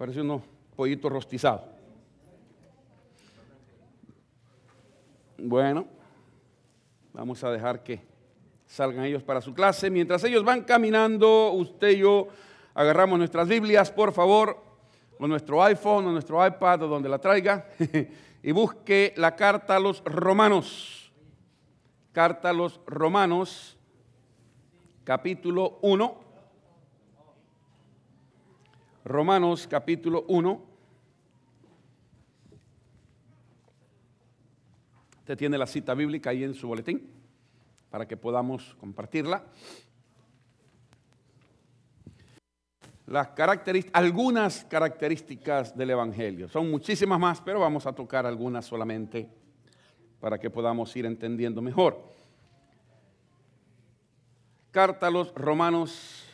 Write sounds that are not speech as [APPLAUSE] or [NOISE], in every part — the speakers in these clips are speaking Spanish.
Parece unos pollitos rostizados. Bueno, vamos a dejar que salgan ellos para su clase. Mientras ellos van caminando, usted y yo agarramos nuestras Biblias, por favor, o nuestro iPhone o nuestro iPad o donde la traiga, [LAUGHS] y busque la carta a los romanos. Carta a los romanos, capítulo 1. Romanos capítulo 1. Usted tiene la cita bíblica ahí en su boletín para que podamos compartirla. Las características, algunas características del Evangelio. Son muchísimas más, pero vamos a tocar algunas solamente para que podamos ir entendiendo mejor. Carta a los Romanos,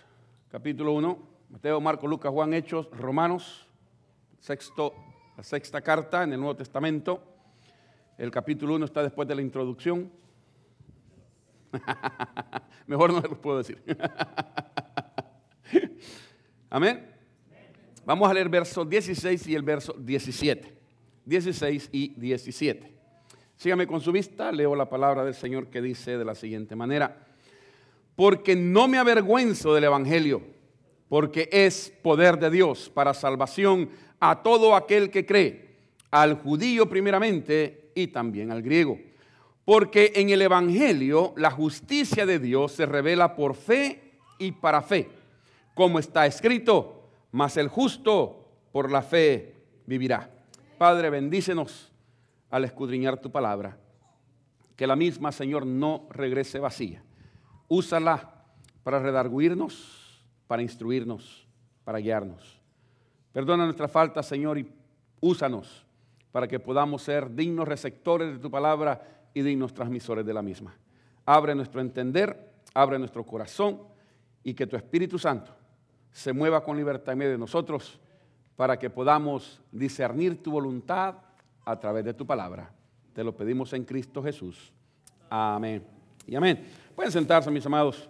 capítulo 1. Mateo, Marco, Lucas, Juan, Hechos, Romanos, sexto, la sexta carta en el Nuevo Testamento. El capítulo 1 está después de la introducción. [LAUGHS] Mejor no lo puedo decir. [LAUGHS] Amén. Vamos a leer verso 16 y el verso 17. 16 y 17. Sígame con su vista, leo la palabra del Señor que dice de la siguiente manera. Porque no me avergüenzo del Evangelio porque es poder de Dios para salvación a todo aquel que cree, al judío primeramente y también al griego. Porque en el Evangelio la justicia de Dios se revela por fe y para fe, como está escrito, mas el justo por la fe vivirá. Padre, bendícenos al escudriñar tu palabra. Que la misma, Señor, no regrese vacía. Úsala para redarguirnos, para instruirnos, para guiarnos. Perdona nuestra falta, Señor, y úsanos para que podamos ser dignos receptores de tu palabra y dignos transmisores de la misma. Abre nuestro entender, abre nuestro corazón y que tu Espíritu Santo se mueva con libertad en medio de nosotros para que podamos discernir tu voluntad a través de tu palabra. Te lo pedimos en Cristo Jesús. Amén. Y amén. Pueden sentarse, mis amados.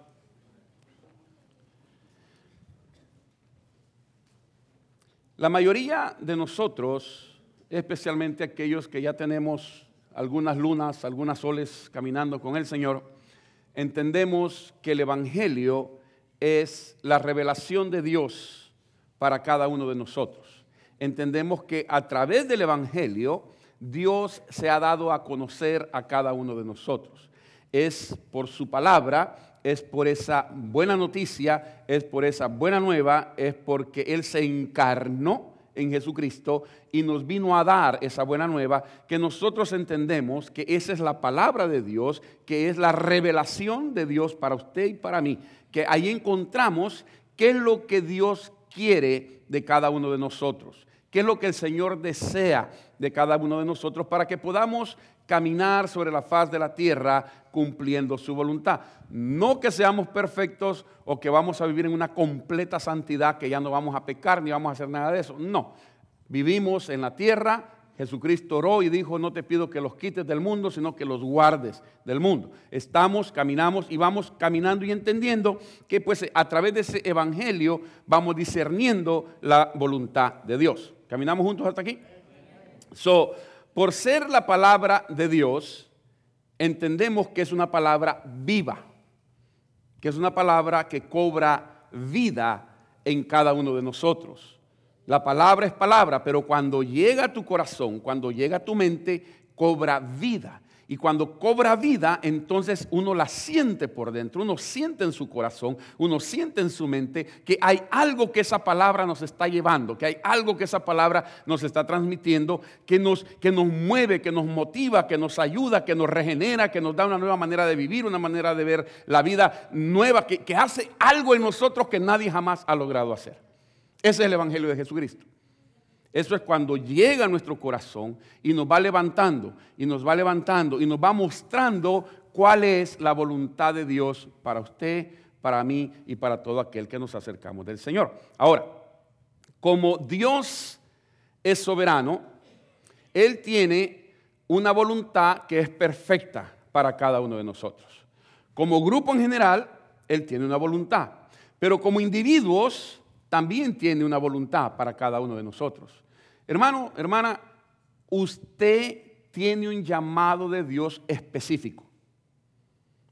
La mayoría de nosotros, especialmente aquellos que ya tenemos algunas lunas, algunas soles caminando con el Señor, entendemos que el Evangelio es la revelación de Dios para cada uno de nosotros. Entendemos que a través del Evangelio Dios se ha dado a conocer a cada uno de nosotros. Es por su palabra es por esa buena noticia, es por esa buena nueva, es porque Él se encarnó en Jesucristo y nos vino a dar esa buena nueva que nosotros entendemos que esa es la palabra de Dios, que es la revelación de Dios para usted y para mí, que ahí encontramos qué es lo que Dios quiere de cada uno de nosotros, qué es lo que el Señor desea de cada uno de nosotros para que podamos caminar sobre la faz de la tierra cumpliendo su voluntad. No que seamos perfectos o que vamos a vivir en una completa santidad, que ya no vamos a pecar ni vamos a hacer nada de eso. No, vivimos en la tierra. Jesucristo oró y dijo, no te pido que los quites del mundo, sino que los guardes del mundo. Estamos, caminamos y vamos caminando y entendiendo que pues a través de ese evangelio vamos discerniendo la voluntad de Dios. ¿Caminamos juntos hasta aquí? So, por ser la palabra de Dios, entendemos que es una palabra viva, que es una palabra que cobra vida en cada uno de nosotros. La palabra es palabra, pero cuando llega a tu corazón, cuando llega a tu mente, cobra vida. Y cuando cobra vida, entonces uno la siente por dentro, uno siente en su corazón, uno siente en su mente que hay algo que esa palabra nos está llevando, que hay algo que esa palabra nos está transmitiendo, que nos, que nos mueve, que nos motiva, que nos ayuda, que nos regenera, que nos da una nueva manera de vivir, una manera de ver la vida nueva, que, que hace algo en nosotros que nadie jamás ha logrado hacer. Ese es el Evangelio de Jesucristo. Eso es cuando llega a nuestro corazón y nos va levantando, y nos va levantando, y nos va mostrando cuál es la voluntad de Dios para usted, para mí y para todo aquel que nos acercamos del Señor. Ahora, como Dios es soberano, Él tiene una voluntad que es perfecta para cada uno de nosotros. Como grupo en general, Él tiene una voluntad, pero como individuos también tiene una voluntad para cada uno de nosotros. Hermano, hermana, usted tiene un llamado de Dios específico.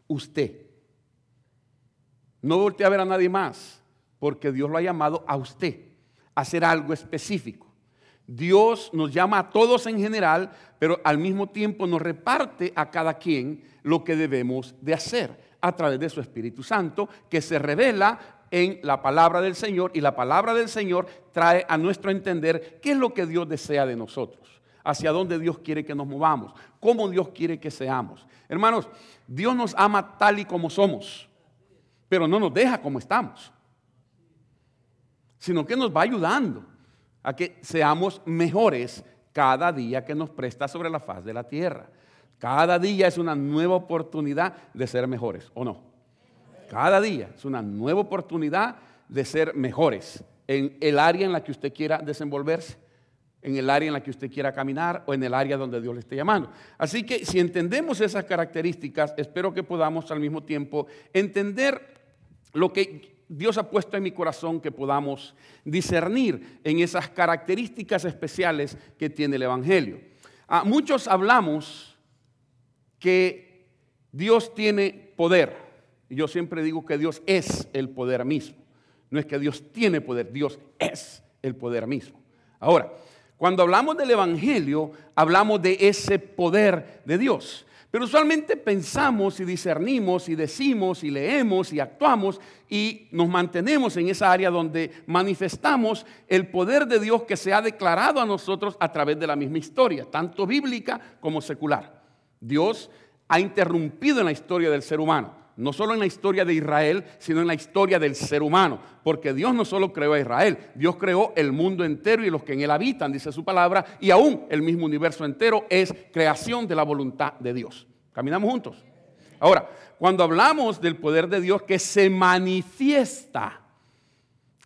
Usted. No voltee a ver a nadie más, porque Dios lo ha llamado a usted a hacer algo específico. Dios nos llama a todos en general, pero al mismo tiempo nos reparte a cada quien lo que debemos de hacer a través de su Espíritu Santo, que se revela en la palabra del Señor y la palabra del Señor trae a nuestro entender qué es lo que Dios desea de nosotros, hacia dónde Dios quiere que nos movamos, cómo Dios quiere que seamos. Hermanos, Dios nos ama tal y como somos, pero no nos deja como estamos, sino que nos va ayudando a que seamos mejores cada día que nos presta sobre la faz de la tierra. Cada día es una nueva oportunidad de ser mejores, ¿o no? Cada día es una nueva oportunidad de ser mejores en el área en la que usted quiera desenvolverse, en el área en la que usted quiera caminar o en el área donde Dios le esté llamando. Así que si entendemos esas características, espero que podamos al mismo tiempo entender lo que Dios ha puesto en mi corazón que podamos discernir en esas características especiales que tiene el Evangelio. Ah, muchos hablamos que Dios tiene poder. Y yo siempre digo que Dios es el poder mismo. No es que Dios tiene poder, Dios es el poder mismo. Ahora, cuando hablamos del Evangelio, hablamos de ese poder de Dios. Pero usualmente pensamos y discernimos y decimos y leemos y actuamos y nos mantenemos en esa área donde manifestamos el poder de Dios que se ha declarado a nosotros a través de la misma historia, tanto bíblica como secular. Dios ha interrumpido en la historia del ser humano, no solo en la historia de Israel, sino en la historia del ser humano, porque Dios no solo creó a Israel, Dios creó el mundo entero y los que en él habitan, dice su palabra, y aún el mismo universo entero es creación de la voluntad de Dios. Caminamos juntos. Ahora, cuando hablamos del poder de Dios que se manifiesta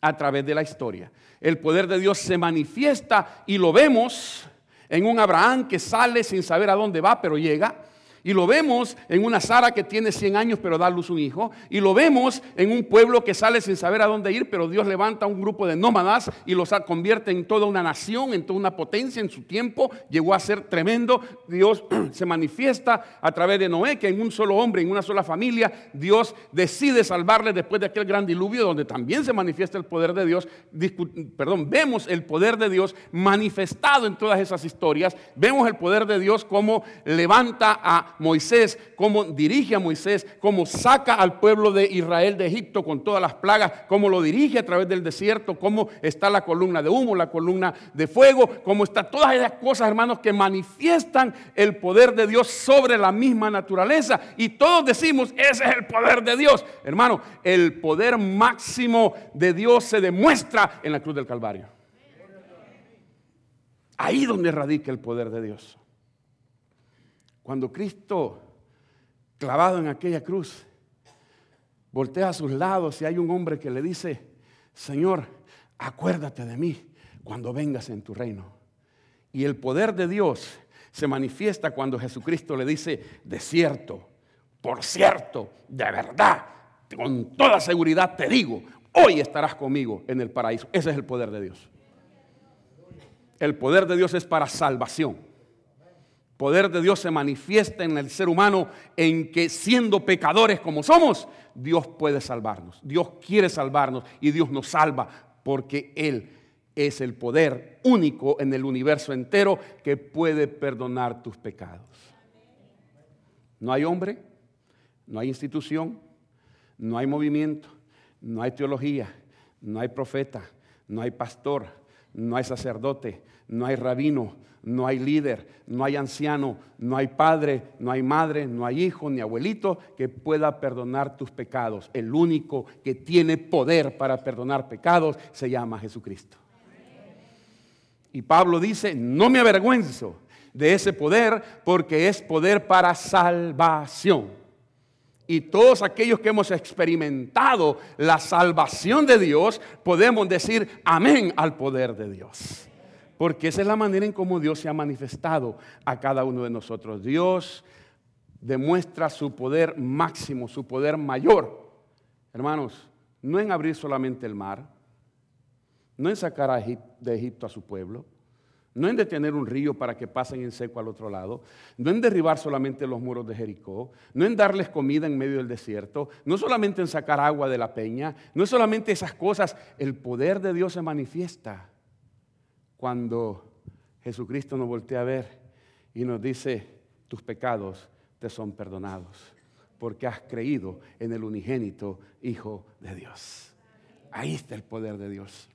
a través de la historia, el poder de Dios se manifiesta y lo vemos en un Abraham que sale sin saber a dónde va, pero llega. Y lo vemos en una Sara que tiene 100 años pero da a luz un hijo. Y lo vemos en un pueblo que sale sin saber a dónde ir, pero Dios levanta un grupo de nómadas y los convierte en toda una nación, en toda una potencia en su tiempo. Llegó a ser tremendo. Dios [CLEARS THROAT] se manifiesta a través de Noé, que en un solo hombre, en una sola familia, Dios decide salvarle después de aquel gran diluvio donde también se manifiesta el poder de Dios. Perdón, vemos el poder de Dios manifestado en todas esas historias. Vemos el poder de Dios como levanta a Moisés, cómo dirige a Moisés, cómo saca al pueblo de Israel de Egipto con todas las plagas, cómo lo dirige a través del desierto, cómo está la columna de humo, la columna de fuego, cómo está todas esas cosas, hermanos, que manifiestan el poder de Dios sobre la misma naturaleza. Y todos decimos, ese es el poder de Dios. Hermano, el poder máximo de Dios se demuestra en la cruz del Calvario. Ahí donde radica el poder de Dios. Cuando Cristo, clavado en aquella cruz, voltea a sus lados y hay un hombre que le dice, Señor, acuérdate de mí cuando vengas en tu reino. Y el poder de Dios se manifiesta cuando Jesucristo le dice, de cierto, por cierto, de verdad, con toda seguridad te digo, hoy estarás conmigo en el paraíso. Ese es el poder de Dios. El poder de Dios es para salvación poder de Dios se manifiesta en el ser humano en que siendo pecadores como somos, Dios puede salvarnos. Dios quiere salvarnos y Dios nos salva porque Él es el poder único en el universo entero que puede perdonar tus pecados. No hay hombre, no hay institución, no hay movimiento, no hay teología, no hay profeta, no hay pastor, no hay sacerdote, no hay rabino, no hay líder, no hay anciano, no hay padre, no hay madre, no hay hijo ni abuelito que pueda perdonar tus pecados. El único que tiene poder para perdonar pecados se llama Jesucristo. Y Pablo dice, no me avergüenzo de ese poder porque es poder para salvación. Y todos aquellos que hemos experimentado la salvación de Dios, podemos decir amén al poder de Dios. Porque esa es la manera en cómo Dios se ha manifestado a cada uno de nosotros. Dios demuestra su poder máximo, su poder mayor. Hermanos, no en abrir solamente el mar, no en sacar de Egipto a su pueblo, no en detener un río para que pasen en seco al otro lado, no en derribar solamente los muros de Jericó, no en darles comida en medio del desierto, no solamente en sacar agua de la peña, no es solamente esas cosas, el poder de Dios se manifiesta cuando Jesucristo nos voltea a ver y nos dice, tus pecados te son perdonados, porque has creído en el unigénito Hijo de Dios. Ahí está el poder de Dios.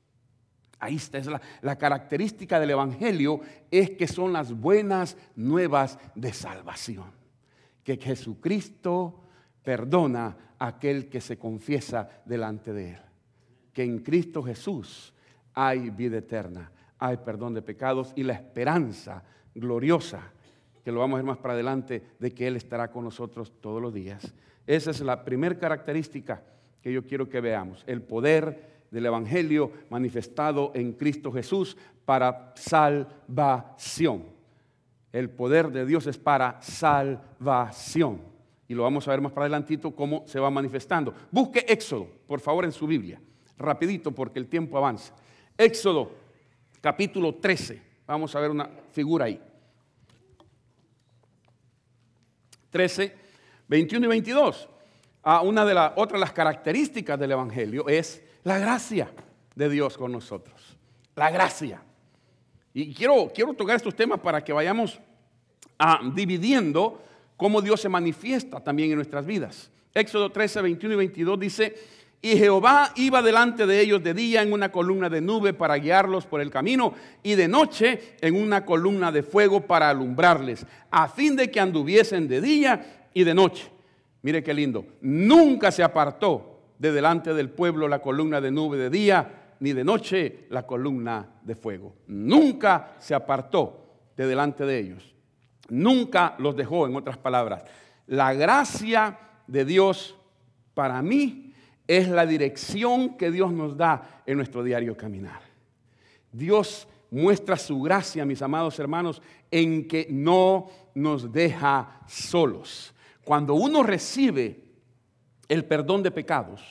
Ahí está, es la, característica del Evangelio, es que son las buenas nuevas de salvación. Que Jesucristo perdona a aquel que se confiesa delante de Él. Que en Cristo Jesús hay vida eterna, hay perdón de pecados y la esperanza gloriosa, que lo vamos a ver más para adelante, de que Él estará con nosotros todos los días. Esa es la primera característica que yo quiero que veamos, el poder del Evangelio manifestado en Cristo Jesús para salvación. El poder de Dios es para salvación. Y lo vamos a ver más para adelantito cómo se va manifestando. Busque Éxodo, por favor, en su Biblia. Rapidito, porque el tiempo avanza. Éxodo, capítulo 13. Vamos a ver una figura ahí. 13, 21 y 22. Ah, una de las otras las características del Evangelio es la gracia de Dios con nosotros. La gracia. Y quiero, quiero tocar estos temas para que vayamos ah, dividiendo cómo Dios se manifiesta también en nuestras vidas. Éxodo 13, 21 y 22 dice, y Jehová iba delante de ellos de día en una columna de nube para guiarlos por el camino y de noche en una columna de fuego para alumbrarles, a fin de que anduviesen de día y de noche. Mire qué lindo. Nunca se apartó de delante del pueblo la columna de nube de día, ni de noche la columna de fuego. Nunca se apartó de delante de ellos. Nunca los dejó, en otras palabras. La gracia de Dios para mí es la dirección que Dios nos da en nuestro diario caminar. Dios muestra su gracia, mis amados hermanos, en que no nos deja solos. Cuando uno recibe el perdón de pecados,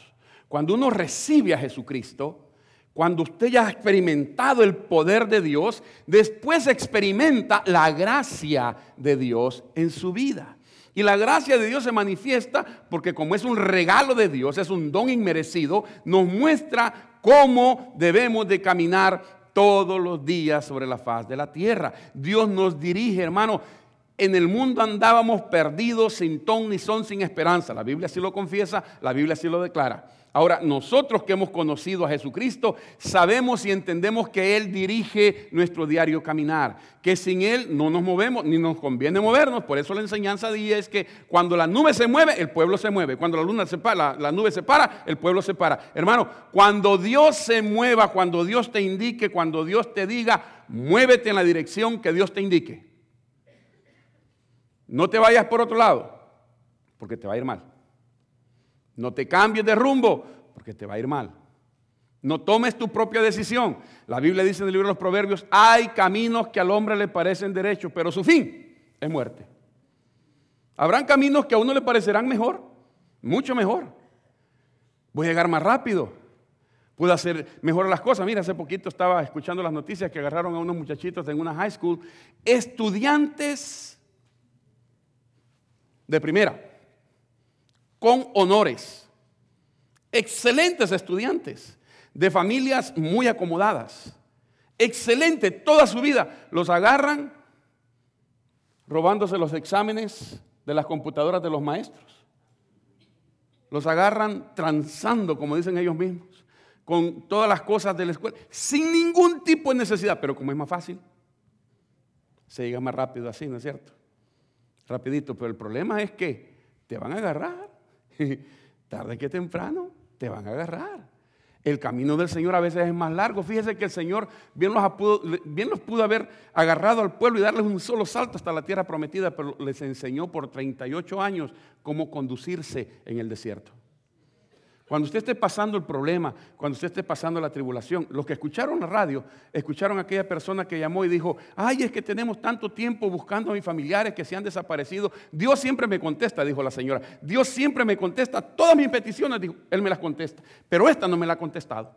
cuando uno recibe a Jesucristo, cuando usted ya ha experimentado el poder de Dios, después experimenta la gracia de Dios en su vida. Y la gracia de Dios se manifiesta porque como es un regalo de Dios, es un don inmerecido, nos muestra cómo debemos de caminar todos los días sobre la faz de la tierra. Dios nos dirige, hermano. En el mundo andábamos perdidos, sin ton ni son, sin esperanza. La Biblia así lo confiesa, la Biblia así lo declara. Ahora, nosotros que hemos conocido a Jesucristo, sabemos y entendemos que Él dirige nuestro diario caminar, que sin Él no nos movemos, ni nos conviene movernos. Por eso la enseñanza de es que cuando la nube se mueve, el pueblo se mueve. Cuando la, luna se la nube se para, el pueblo se para. Hermano, cuando Dios se mueva, cuando Dios te indique, cuando Dios te diga, muévete en la dirección que Dios te indique. No te vayas por otro lado, porque te va a ir mal. No te cambies de rumbo, porque te va a ir mal. No tomes tu propia decisión. La Biblia dice en el libro de los Proverbios, hay caminos que al hombre le parecen derechos, pero su fin es muerte. Habrán caminos que a uno le parecerán mejor, mucho mejor. Voy a llegar más rápido. Puedo hacer mejor las cosas. Mira, hace poquito estaba escuchando las noticias que agarraron a unos muchachitos en una high school, estudiantes de primera, con honores, excelentes estudiantes, de familias muy acomodadas, excelente toda su vida, los agarran robándose los exámenes de las computadoras de los maestros. Los agarran transando, como dicen ellos mismos, con todas las cosas de la escuela, sin ningún tipo de necesidad, pero como es más fácil, se llega más rápido así, ¿no es cierto? Rapidito, pero el problema es que te van a agarrar. [LAUGHS] Tarde que temprano te van a agarrar. El camino del Señor a veces es más largo. Fíjese que el Señor bien los, pudo, bien los pudo haber agarrado al pueblo y darles un solo salto hasta la tierra prometida, pero les enseñó por 38 años cómo conducirse en el desierto. Cuando usted esté pasando el problema, cuando usted esté pasando la tribulación, los que escucharon la radio, escucharon a aquella persona que llamó y dijo, ay, es que tenemos tanto tiempo buscando a mis familiares que se han desaparecido. Dios siempre me contesta, dijo la señora. Dios siempre me contesta todas mis peticiones, dijo, Él me las contesta. Pero esta no me la ha contestado.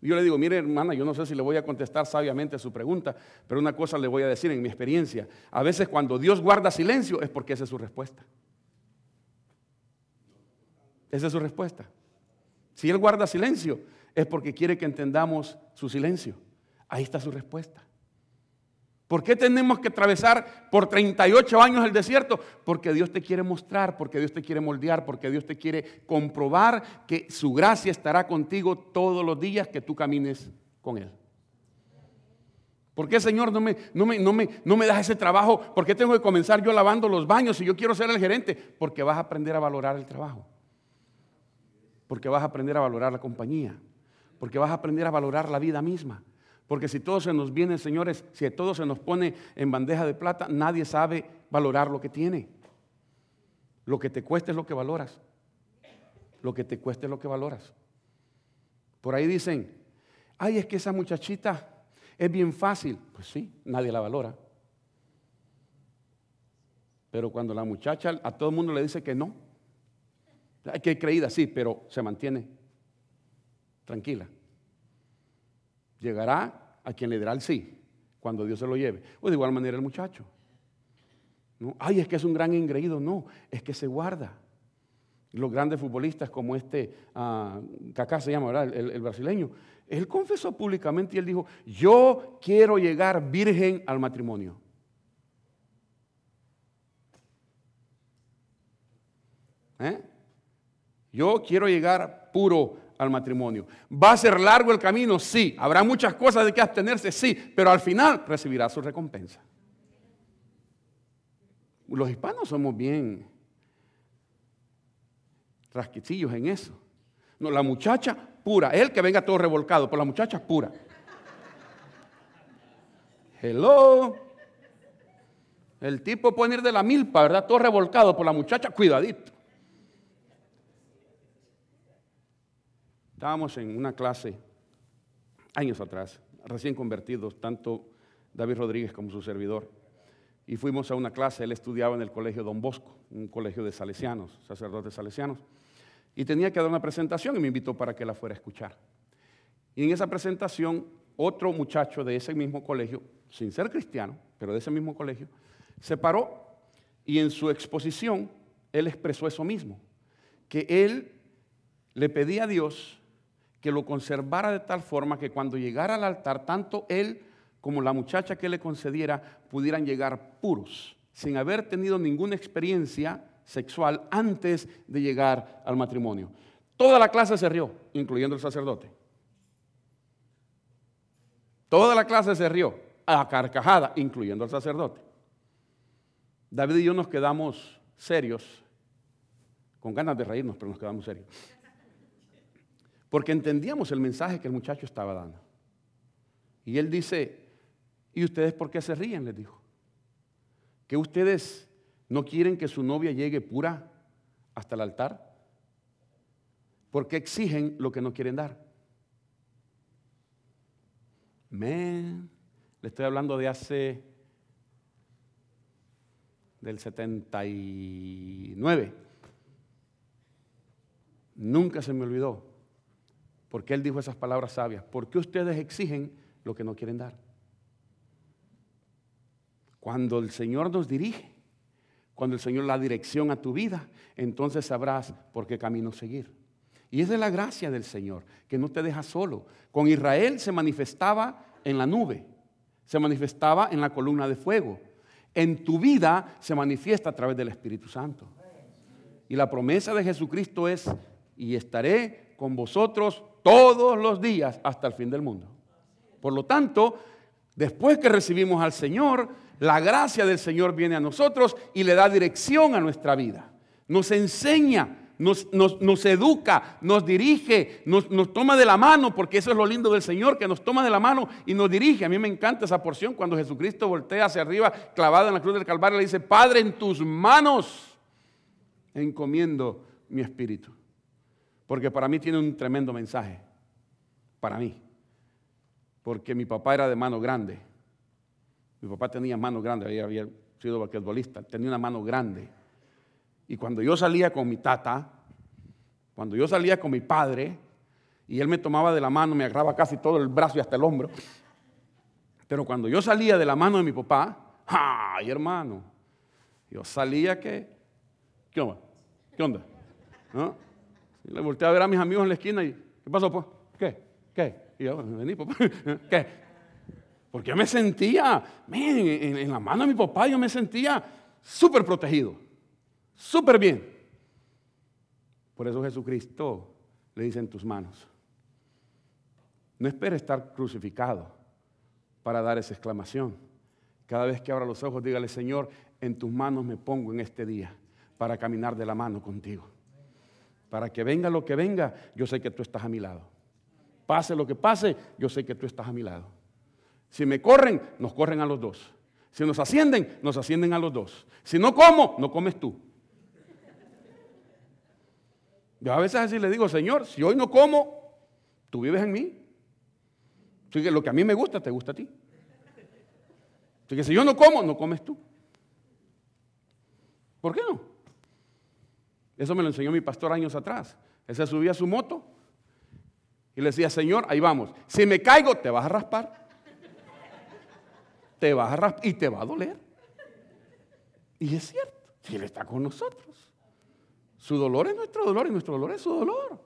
Yo le digo, mire hermana, yo no sé si le voy a contestar sabiamente a su pregunta, pero una cosa le voy a decir en mi experiencia. A veces cuando Dios guarda silencio es porque esa es su respuesta. Esa es su respuesta. Si Él guarda silencio es porque quiere que entendamos su silencio. Ahí está su respuesta. ¿Por qué tenemos que atravesar por 38 años el desierto? Porque Dios te quiere mostrar, porque Dios te quiere moldear, porque Dios te quiere comprobar que su gracia estará contigo todos los días que tú camines con Él. ¿Por qué, Señor, no me, no me, no me, no me das ese trabajo? ¿Por qué tengo que comenzar yo lavando los baños si yo quiero ser el gerente? Porque vas a aprender a valorar el trabajo. Porque vas a aprender a valorar la compañía. Porque vas a aprender a valorar la vida misma. Porque si todo se nos viene, señores, si todo se nos pone en bandeja de plata, nadie sabe valorar lo que tiene. Lo que te cueste es lo que valoras. Lo que te cueste es lo que valoras. Por ahí dicen, ay, es que esa muchachita es bien fácil. Pues sí, nadie la valora. Pero cuando la muchacha a todo el mundo le dice que no, hay que creída, sí, pero se mantiene tranquila llegará a quien le dará el sí, cuando Dios se lo lleve. O de igual manera el muchacho. ¿No? Ay, es que es un gran engreído. No, es que se guarda. Los grandes futbolistas como este, uh, se llama, ¿verdad? El, el, brasileño, él confesó públicamente y él dijo, yo quiero llegar virgen al matrimonio. ¿Eh? Yo quiero llegar puro al matrimonio. ¿Va a ser largo el camino? Sí. ¿Habrá muchas cosas de que abstenerse? Sí. Pero al final recibirá su recompensa. Los hispanos somos bien rasquitillos en eso. No, la muchacha pura, él que venga todo revolcado, pero la muchacha pura. Hello. El tipo puede ir de la milpa, ¿verdad? Todo revolcado por la muchacha, cuidadito. Estábamos en una clase años atrás, recién convertidos, tanto David Rodríguez como su servidor. Y fuimos a una clase, él estudiaba en el colegio Don Bosco, un colegio de salesianos, sacerdotes salesianos. Y tenía que dar una presentación y me invitó para que la fuera a escuchar. Y en esa presentación, otro muchacho de ese mismo colegio, sin ser cristiano, pero de ese mismo colegio, se paró y en su exposición él expresó eso mismo, que él le pedía a Dios que lo conservara de tal forma que cuando llegara al altar, tanto él como la muchacha que le concediera pudieran llegar puros, sin haber tenido ninguna experiencia sexual antes de llegar al matrimonio. Toda la clase se rió, incluyendo el sacerdote. Toda la clase se rió, a carcajada, incluyendo al sacerdote. David y yo nos quedamos serios, con ganas de reírnos, pero nos quedamos serios porque entendíamos el mensaje que el muchacho estaba dando. Y él dice, ¿y ustedes por qué se ríen? Les dijo. ¿Que ustedes no quieren que su novia llegue pura hasta el altar? ¿Por qué exigen lo que no quieren dar? Le estoy hablando de hace del 79. Nunca se me olvidó porque él dijo esas palabras sabias. ¿Por qué ustedes exigen lo que no quieren dar? Cuando el Señor nos dirige, cuando el Señor la dirección a tu vida, entonces sabrás por qué camino seguir. Y es de la gracia del Señor, que no te deja solo. Con Israel se manifestaba en la nube, se manifestaba en la columna de fuego. En tu vida se manifiesta a través del Espíritu Santo. Y la promesa de Jesucristo es, y estaré con vosotros todos los días hasta el fin del mundo. Por lo tanto, después que recibimos al Señor, la gracia del Señor viene a nosotros y le da dirección a nuestra vida. Nos enseña, nos, educa, nos dirige, nos, nos, toma de la mano, porque eso es lo lindo del Señor, que nos toma de la mano y nos dirige. A mí me encanta esa porción cuando Jesucristo voltea hacia arriba, clavado en la cruz del Calvario, le dice, Padre, en tus manos encomiendo mi espíritu porque para mí tiene un tremendo mensaje, para mí, porque mi papá era de mano grande, mi papá tenía mano grande, había, sido basquetbolista, tenía una mano grande, y cuando yo salía con mi tata, cuando yo salía con mi padre, Y él me tomaba de la mano, me agarraba casi todo el brazo y hasta el hombro. Pero cuando yo salía de la mano de mi papá, ¡ay, hermano! Yo salía que, ¿qué onda? ¿Qué onda? ¿No? Le volteé a ver a mis amigos en la esquina y, ¿qué pasó, pues? ¿Qué? ¿Qué? Y yo, vení, papá. [LAUGHS] ¿Qué? Porque yo me sentía, en, en la mano de mi papá, yo me sentía súper protegido, súper bien. Por eso Jesucristo le dice en tus manos. No espere estar crucificado para dar esa exclamación. Cada vez que abra los ojos, dígale, Señor, en tus manos me pongo en este día para caminar de la mano contigo. Para que venga lo que venga, yo sé que tú estás a mi lado. Pase lo que pase, yo sé que tú estás a mi lado. Si me corren, nos corren a los dos. Si nos ascienden, nos ascienden a los dos. Si no como, no comes tú. Yo a veces así le digo, Señor, si hoy no como, tú vives en mí. Así que lo que a mí me gusta, te gusta a ti. Así que si yo no como, no comes tú. ¿Por qué no? Eso me lo enseñó mi pastor años atrás. Él se subía a su moto y le decía, Señor, ahí vamos. Si me caigo, te vas a raspar. Te vas a raspar y te va a doler. Y es cierto, Él está con nosotros. Su dolor es nuestro dolor y nuestro dolor es su dolor.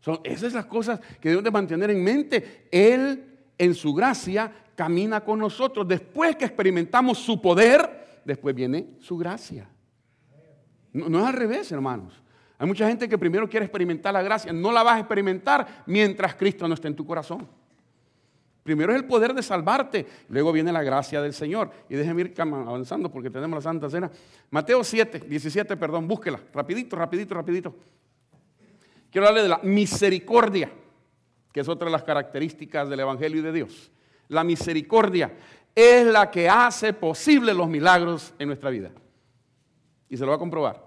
Son esas las cosas que debemos de mantener en mente. Él en su gracia camina con nosotros. Después que experimentamos su poder, después viene su gracia. No, es al revés, hermanos. Hay mucha gente que primero quiere experimentar la gracia. No la vas a experimentar mientras Cristo no esté en tu corazón. Primero es el poder de salvarte, luego viene la gracia del Señor. Y déjenme ir avanzando porque tenemos la Santa Cena. Mateo 7, 17, perdón, búsquela. Rapidito, rapidito, rapidito. Quiero hablarle de la misericordia que es otra de las características del Evangelio y de Dios. La misericordia es la que hace posible los milagros en nuestra vida. Y se lo va a comprobar.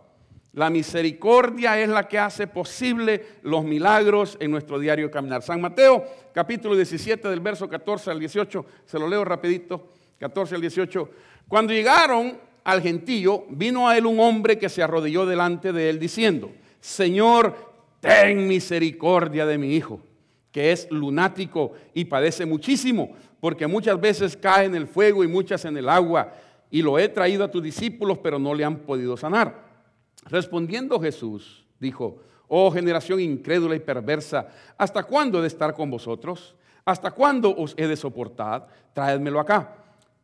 La misericordia es la que hace posible los milagros en nuestro diario caminar. San Mateo, capítulo 17, del verso 14 al 18, se lo leo rapidito, 14 al 18. Cuando llegaron al gentío, vino a él un hombre que se arrodilló delante de él diciendo, Señor, ten misericordia de mi hijo que es lunático y padece muchísimo, porque muchas veces cae en el fuego y muchas en el agua, y lo he traído a tus discípulos, pero no le han podido sanar. Respondiendo Jesús, dijo, oh generación incrédula y perversa, ¿hasta cuándo he de estar con vosotros? ¿Hasta cuándo os he de soportar? Traédmelo acá.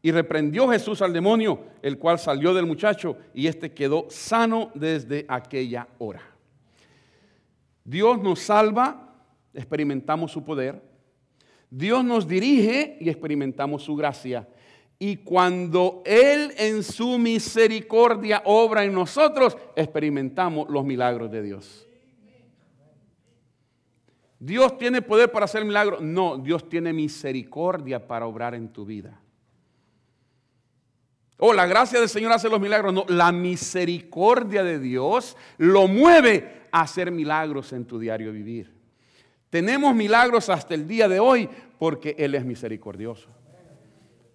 Y reprendió Jesús al demonio, el cual salió del muchacho, y éste quedó sano desde aquella hora. Dios nos salva experimentamos su poder. Dios nos dirige y experimentamos su gracia. Y cuando Él en su misericordia obra en nosotros, experimentamos los milagros de Dios. ¿Dios tiene poder para hacer milagros? No, Dios tiene misericordia para obrar en tu vida. Oh, la gracia del Señor hace los milagros. No, la misericordia de Dios lo mueve a hacer milagros en tu diario vivir. Tenemos milagros hasta el día de hoy porque Él es misericordioso.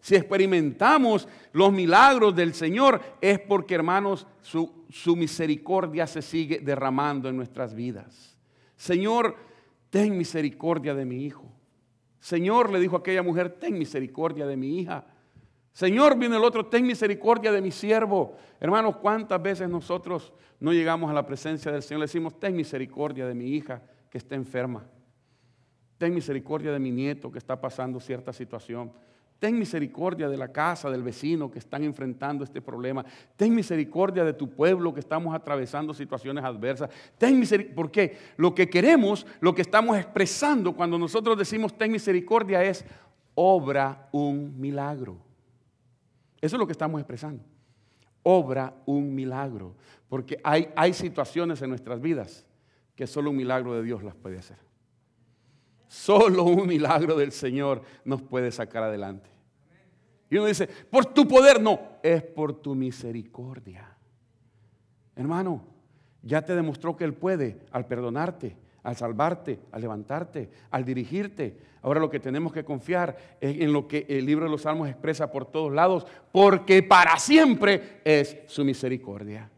Si experimentamos los milagros del Señor es porque, hermanos, su, misericordia se sigue derramando en nuestras vidas. Señor, ten misericordia de mi hijo. Señor, le dijo aquella mujer, ten misericordia de mi hija. Señor, viene el otro, ten misericordia de mi siervo. Hermanos, ¿cuántas veces nosotros no llegamos a la presencia del Señor? Le decimos, ten misericordia de mi hija que está enferma. Ten misericordia de mi nieto que está pasando cierta situación. Ten misericordia de la casa, del vecino que están enfrentando este problema. Ten misericordia de tu pueblo que estamos atravesando situaciones adversas. Ten misericordia. Porque lo que queremos, lo que estamos expresando cuando nosotros decimos ten misericordia es obra un milagro. Eso es lo que estamos expresando. Obra un milagro. Porque hay, hay situaciones en nuestras vidas que solo un milagro de Dios las puede hacer. Solo un milagro del Señor nos puede sacar adelante. Y uno dice, por tu poder, no, es por tu misericordia. Hermano, ya te demostró que Él puede al perdonarte, al salvarte, al levantarte, al dirigirte. Ahora lo que tenemos que confiar es en lo que el libro de los Salmos expresa por todos lados, porque para siempre es su misericordia.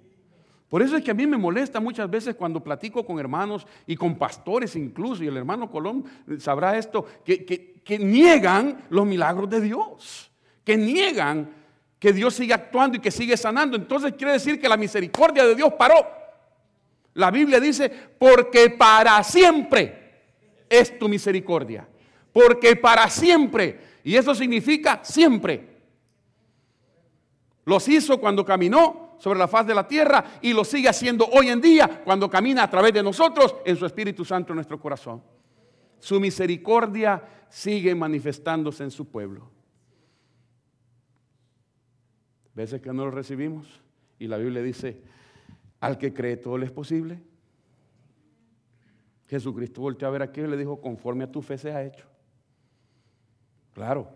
Por eso es que a mí me molesta muchas veces cuando platico con hermanos y con pastores incluso, y el hermano Colón sabrá esto, que, que niegan los milagros de Dios, que niegan que Dios sigue actuando y que sigue sanando. Entonces quiere decir que la misericordia de Dios paró. La Biblia dice, porque para siempre es tu misericordia. Porque para siempre. Y eso significa siempre. Los hizo cuando caminó sobre la faz de la tierra y lo sigue haciendo hoy en día cuando camina a través de nosotros en su Espíritu Santo en nuestro corazón. Su misericordia sigue manifestándose en su pueblo. Veces que no lo recibimos y la Biblia dice, al que cree todo le es posible. Jesucristo volteó a ver aquí y le dijo, conforme a tu fe se ha hecho. Claro.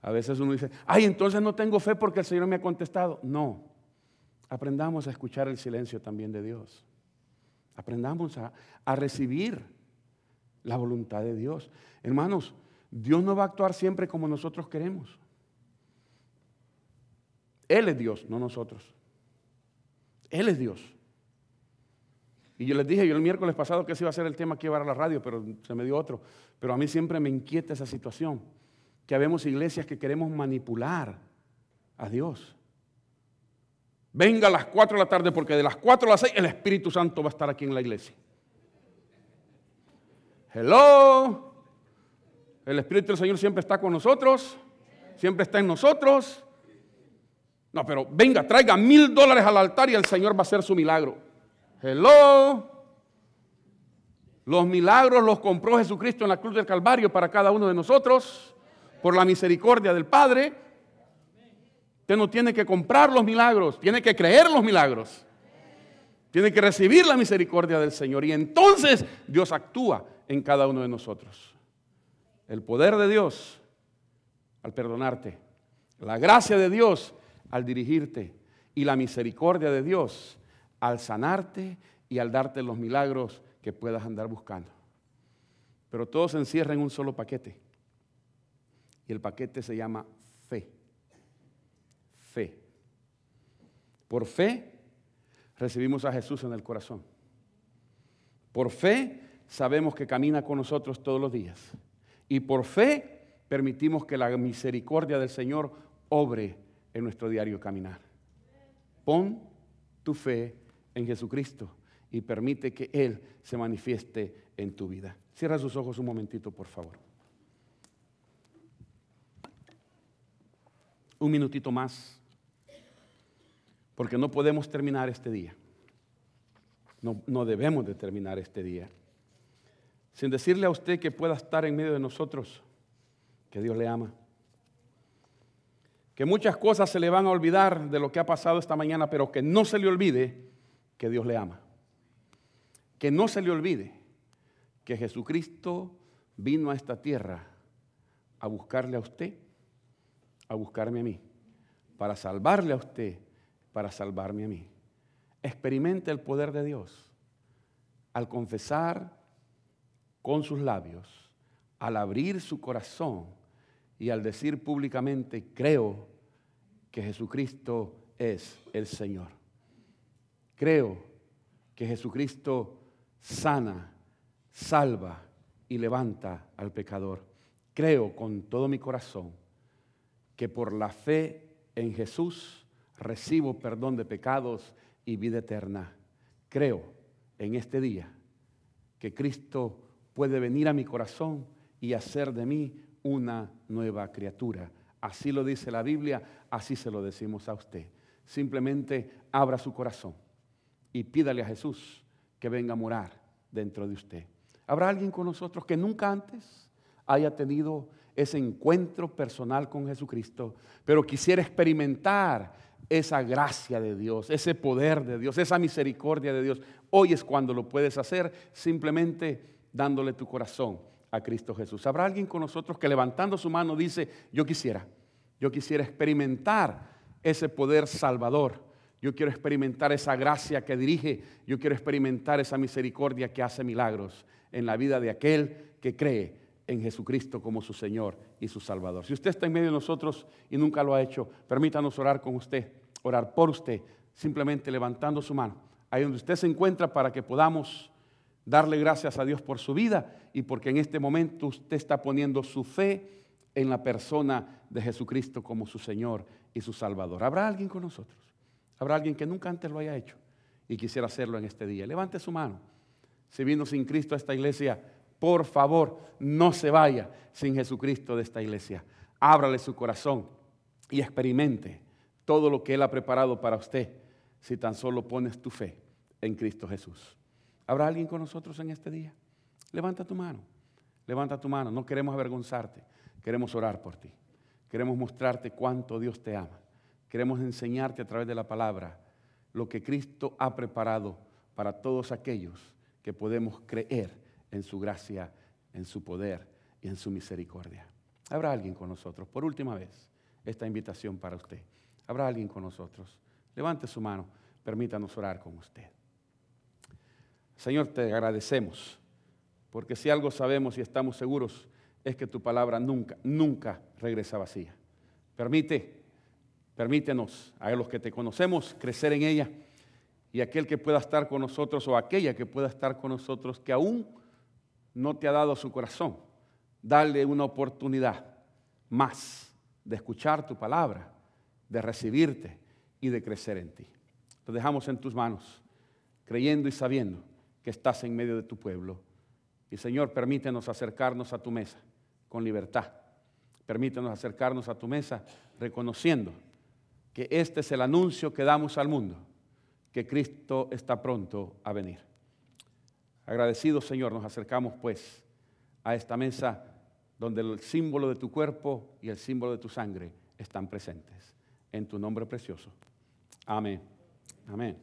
A veces uno dice, ay, entonces no tengo fe porque el Señor me ha contestado. No. Aprendamos a escuchar el silencio también de Dios. Aprendamos a, a recibir la voluntad de Dios. Hermanos, Dios no va a actuar siempre como nosotros queremos. Él es Dios, no nosotros. Él es Dios. Y yo les dije, yo el miércoles pasado que ese iba a ser el tema que iba a la radio, pero se me dio otro. Pero a mí siempre me inquieta esa situación, que habemos iglesias que queremos manipular a Dios. Venga a las 4 de la tarde porque de las 4 a las 6 el Espíritu Santo va a estar aquí en la iglesia. Hello. El Espíritu del Señor siempre está con nosotros, siempre está en nosotros. No, pero venga, traiga mil dólares al altar y el Señor va a hacer su milagro. Hello. Los milagros los compró Jesucristo en la cruz del Calvario para cada uno de nosotros, por la misericordia del Padre. Usted no tiene que comprar los milagros, tiene que creer los milagros. Tiene que recibir la misericordia del Señor y entonces Dios actúa en cada uno de nosotros. El poder de Dios al perdonarte, la gracia de Dios al dirigirte y la misericordia de Dios al sanarte y al darte los milagros que puedas andar buscando. Pero todo se encierra en un solo paquete. Y el paquete se llama fe. Fe. Por fe recibimos a Jesús en el corazón. Por fe sabemos que camina con nosotros todos los días. Y por fe permitimos que la misericordia del Señor obre en nuestro diario caminar. Pon tu fe en Jesucristo y permite que Él se manifieste en tu vida. Cierra sus ojos un momentito, por favor. Un minutito más, porque no podemos terminar este día. No, no debemos de terminar este día sin decirle a usted que pueda estar en medio de nosotros, que Dios le ama que muchas cosas se le van a olvidar de lo que ha pasado esta mañana, pero que no se le olvide que Dios le ama. Que no se le olvide que Jesucristo vino a esta tierra a buscarle a usted, a buscarme a mí, para salvarle a usted, para salvarme a mí. Experimente el poder de Dios al confesar con sus labios, al abrir su corazón y al decir públicamente, creo que Jesucristo es el Señor. Creo que Jesucristo sana, salva y levanta al pecador. Creo con todo mi corazón que por la fe en Jesús recibo perdón de pecados y vida eterna. Creo en este día que Cristo puede venir a mi corazón y hacer de mí una nueva criatura. Así lo dice la Biblia, así se lo decimos a usted. Simplemente abra su corazón y pídale a Jesús que venga a morar dentro de usted. ¿Habrá alguien con nosotros que nunca antes haya tenido ese encuentro personal con Jesucristo, pero quisiera experimentar esa gracia de Dios, ese poder de Dios, esa misericordia de Dios? Hoy es cuando lo puedes hacer simplemente dándole tu corazón a Cristo Jesús. ¿Habrá alguien con nosotros que levantando su mano dice, yo quisiera, yo quisiera experimentar ese poder salvador? Yo quiero experimentar esa gracia que dirige, yo quiero experimentar esa misericordia que hace milagros en la vida de aquel que cree en Jesucristo como su Señor y su Salvador. Si usted está en medio de nosotros y nunca lo ha hecho, permítanos orar con usted, orar por usted, simplemente levantando su mano, ahí donde usted se encuentra para que podamos darle gracias a Dios por su vida y porque en este momento usted está poniendo su fe en la persona de Jesucristo como su Señor y su Salvador. ¿Habrá alguien con nosotros? ¿Habrá alguien que nunca antes lo haya hecho y quisiera hacerlo en este día? Levante su mano. Si vino sin Cristo a esta iglesia, por favor, no se vaya sin Jesucristo de esta iglesia. Ábrale su corazón y experimente todo lo que Él ha preparado para usted si tan solo pones tu fe en Cristo Jesús. ¿Habrá alguien con nosotros en este día? Levanta tu mano, levanta tu mano. No queremos avergonzarte, queremos orar por ti. Queremos mostrarte cuánto Dios te ama. Queremos enseñarte a través de la palabra lo que Cristo ha preparado para todos aquellos que podemos creer en su gracia, en su poder y en su misericordia. Habrá alguien con nosotros. Por última vez, esta invitación para usted. Habrá alguien con nosotros. Levante su mano. Permítanos orar con usted. Señor, te agradecemos, porque si algo sabemos y estamos seguros es que tu palabra nunca, nunca regresa vacía. Permite, permítenos a los que te conocemos crecer en ella y aquel que pueda estar con nosotros o aquella que pueda estar con nosotros que aún no te ha dado su corazón, dale una oportunidad más de escuchar tu palabra, de recibirte y de crecer en ti. Lo dejamos en tus manos, creyendo y sabiendo que estás en medio de tu pueblo. Y Señor, permítenos acercarnos a tu mesa con libertad. Permítenos acercarnos a tu mesa reconociendo que este es el anuncio que damos al mundo, que Cristo está pronto a venir. Agradecidos, Señor, nos acercamos pues a esta mesa donde el símbolo de tu cuerpo y el símbolo de tu sangre están presentes. En tu nombre precioso. Amén. Amén.